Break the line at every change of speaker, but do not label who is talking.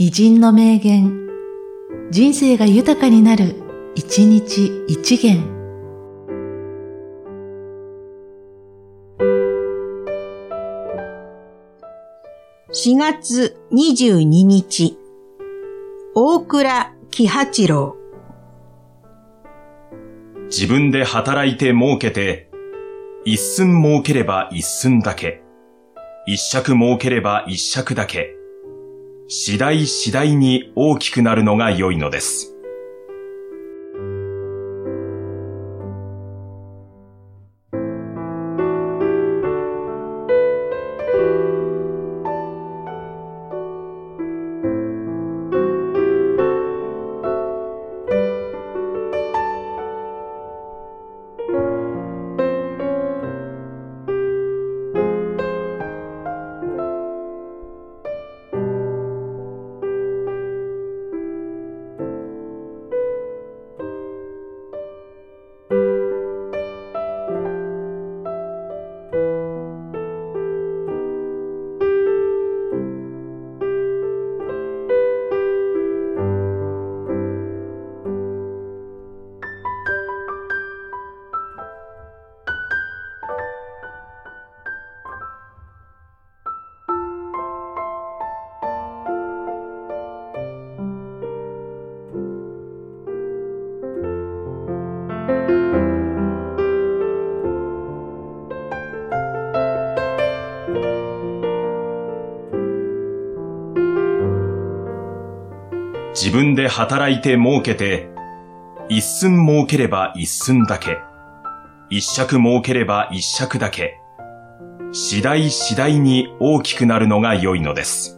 偉人の名言、人生が豊かになる、一日一元。
4月22日、大倉喜八郎。
自分で働いて儲けて、一寸儲ければ一寸だけ。一尺儲ければ一尺だけ。次第次第に大きくなるのが良いのです。自分で働いて儲けて、一寸儲ければ一寸だけ、一尺儲ければ一尺だけ、次第次第に大きくなるのが良いのです。